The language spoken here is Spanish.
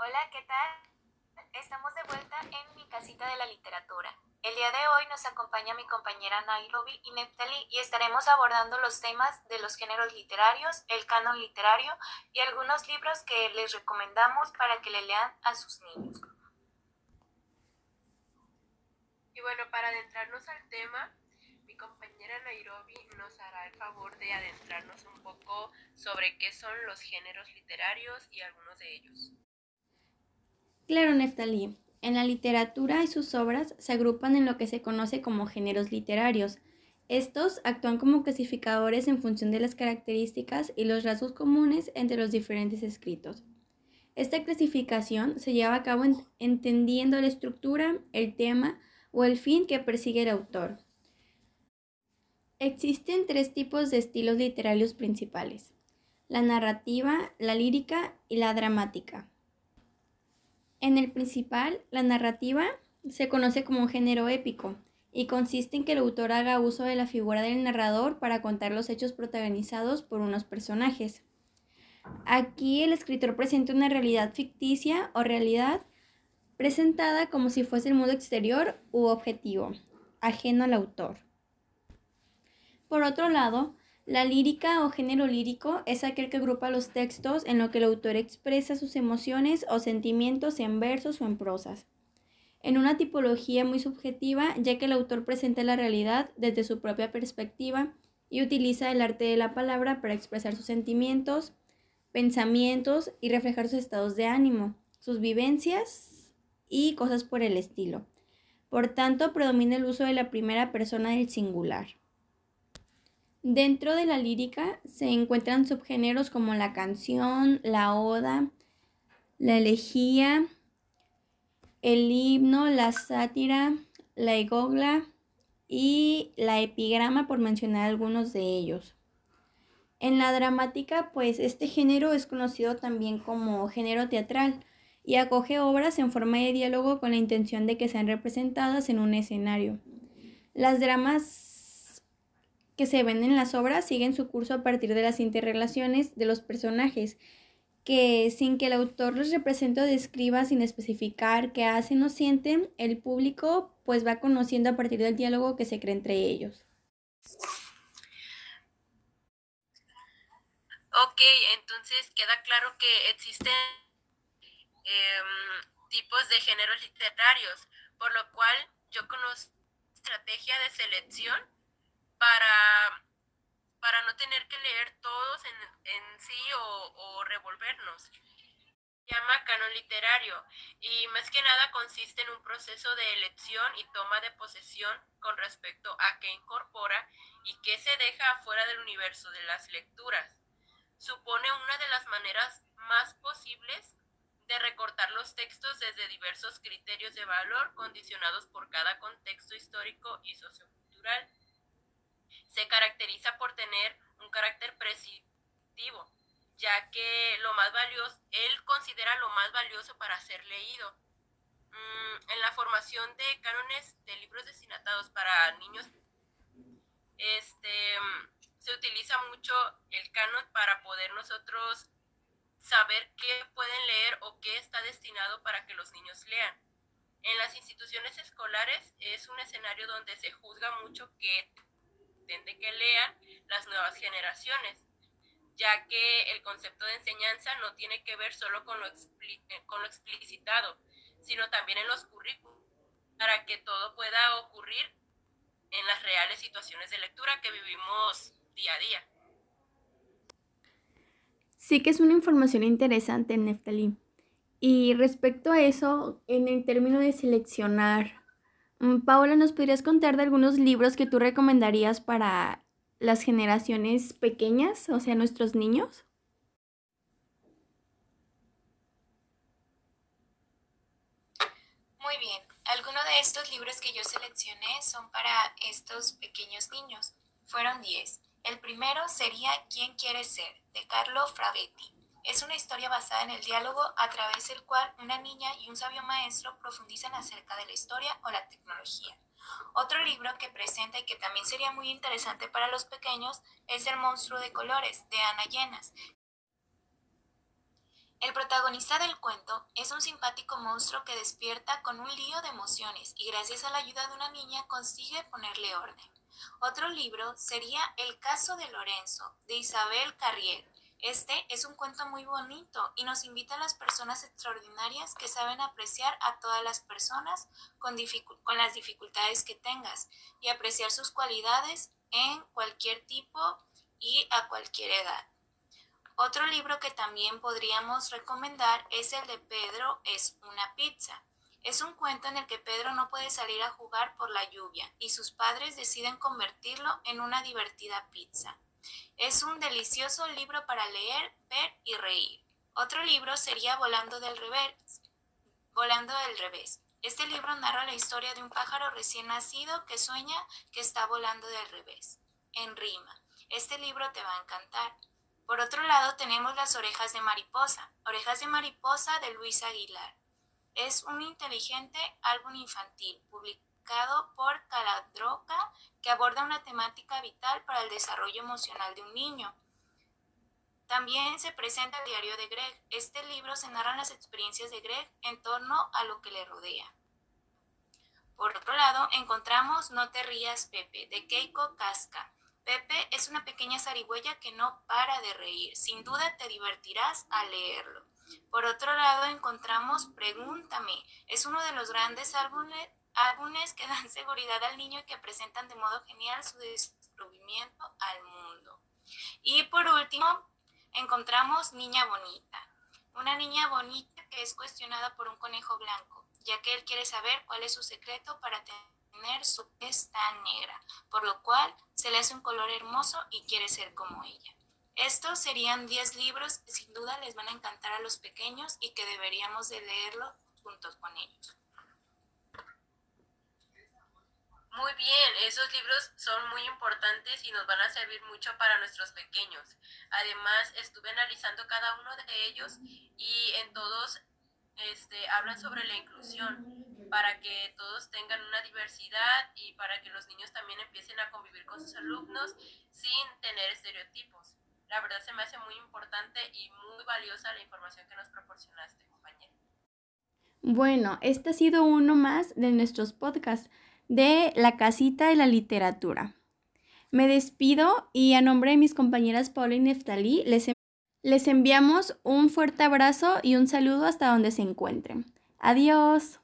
Hola, ¿qué tal? Estamos de vuelta en mi casita de la literatura. El día de hoy nos acompaña mi compañera Nairobi y Neftali y estaremos abordando los temas de los géneros literarios, el canon literario y algunos libros que les recomendamos para que le lean a sus niños. Y bueno, para adentrarnos al tema, mi compañera Nairobi nos hará el favor de adentrarnos un poco sobre qué son los géneros literarios y algunos de ellos. Claro, Neftali. En la literatura y sus obras se agrupan en lo que se conoce como géneros literarios. Estos actúan como clasificadores en función de las características y los rasgos comunes entre los diferentes escritos. Esta clasificación se lleva a cabo entendiendo la estructura, el tema o el fin que persigue el autor. Existen tres tipos de estilos literarios principales, la narrativa, la lírica y la dramática. En el principal, la narrativa se conoce como un género épico y consiste en que el autor haga uso de la figura del narrador para contar los hechos protagonizados por unos personajes. Aquí el escritor presenta una realidad ficticia o realidad presentada como si fuese el mundo exterior u objetivo, ajeno al autor. Por otro lado, la lírica o género lírico es aquel que agrupa los textos en lo que el autor expresa sus emociones o sentimientos en versos o en prosas. En una tipología muy subjetiva, ya que el autor presenta la realidad desde su propia perspectiva y utiliza el arte de la palabra para expresar sus sentimientos, pensamientos y reflejar sus estados de ánimo, sus vivencias y cosas por el estilo. Por tanto, predomina el uso de la primera persona del singular. Dentro de la lírica se encuentran subgéneros como la canción, la oda, la elegía, el himno, la sátira, la egogla y la epigrama, por mencionar algunos de ellos. En la dramática, pues este género es conocido también como género teatral y acoge obras en forma de diálogo con la intención de que sean representadas en un escenario. Las dramas que se ven en las obras siguen su curso a partir de las interrelaciones de los personajes, que sin que el autor los represente o describa sin especificar qué hacen o sienten, el público pues va conociendo a partir del diálogo que se crea entre ellos. Ok, entonces queda claro que existen em, tipos de géneros literarios, por lo cual yo conozco estrategia de selección para, para no tener que leer todos en, en sí o, o revolvernos. Llama canon literario y más que nada consiste en un proceso de elección y toma de posesión con respecto a qué incorpora y qué se deja afuera del universo de las lecturas. Supone una de las maneras más posibles de recortar los textos desde diversos criterios de valor condicionados por cada contexto histórico y sociocultural se caracteriza por tener un carácter prescriptivo, ya que lo más valioso, él considera lo más valioso para ser leído. Mm, en la formación de cánones de libros destinatados para niños, este, se utiliza mucho el canon para poder nosotros saber qué pueden leer o qué está destinado para que los niños lean. En las instituciones escolares es un escenario donde se juzga mucho qué de que lean las nuevas generaciones, ya que el concepto de enseñanza no tiene que ver solo con lo, eh, con lo explicitado, sino también en los currículos, para que todo pueda ocurrir en las reales situaciones de lectura que vivimos día a día. Sí que es una información interesante, Neftali. Y respecto a eso, en el término de seleccionar Paola, ¿nos podrías contar de algunos libros que tú recomendarías para las generaciones pequeñas, o sea, nuestros niños? Muy bien, algunos de estos libros que yo seleccioné son para estos pequeños niños. Fueron 10. El primero sería ¿Quién quiere ser? de Carlo Fravetti. Es una historia basada en el diálogo a través del cual una niña y un sabio maestro profundizan acerca de la historia o la tecnología. Otro libro que presenta y que también sería muy interesante para los pequeños es El monstruo de colores de Ana Llenas. El protagonista del cuento es un simpático monstruo que despierta con un lío de emociones y gracias a la ayuda de una niña consigue ponerle orden. Otro libro sería El caso de Lorenzo, de Isabel Carrier. Este es un cuento muy bonito y nos invita a las personas extraordinarias que saben apreciar a todas las personas con, con las dificultades que tengas y apreciar sus cualidades en cualquier tipo y a cualquier edad. Otro libro que también podríamos recomendar es el de Pedro es una pizza. Es un cuento en el que Pedro no puede salir a jugar por la lluvia y sus padres deciden convertirlo en una divertida pizza. Es un delicioso libro para leer, ver y reír. Otro libro sería Volando del revés. Volando del revés. Este libro narra la historia de un pájaro recién nacido que sueña que está volando del revés, en rima. Este libro te va a encantar. Por otro lado tenemos Las orejas de mariposa, Orejas de mariposa de Luis Aguilar. Es un inteligente álbum infantil publicado por Caladroca que aborda una temática vital para el desarrollo emocional de un niño. También se presenta el diario de Greg. Este libro se narran las experiencias de Greg en torno a lo que le rodea. Por otro lado, encontramos No te rías, Pepe, de Keiko Casca. Pepe es una pequeña zarigüeya que no para de reír. Sin duda te divertirás al leerlo. Por otro lado, encontramos Pregúntame. Es uno de los grandes álbumes, álbumes que dan seguridad al niño y que presentan de modo genial su descubrimiento al mundo. Y por último, encontramos Niña Bonita. Una niña bonita que es cuestionada por un conejo blanco, ya que él quiere saber cuál es su secreto para tener su tez tan negra, por lo cual se le hace un color hermoso y quiere ser como ella. Estos serían 10 libros que sin duda les van a encantar a los pequeños y que deberíamos de leerlo juntos con ellos. Muy bien, esos libros son muy importantes y nos van a servir mucho para nuestros pequeños. Además, estuve analizando cada uno de ellos y en todos este, hablan sobre la inclusión para que todos tengan una diversidad y para que los niños también empiecen a convivir con sus alumnos sin tener estereotipos. La verdad se me hace muy importante y muy valiosa la información que nos proporcionaste, compañero. Bueno, este ha sido uno más de nuestros podcasts de La Casita de la Literatura. Me despido y a nombre de mis compañeras Paula y Neftalí les, les enviamos un fuerte abrazo y un saludo hasta donde se encuentren. Adiós.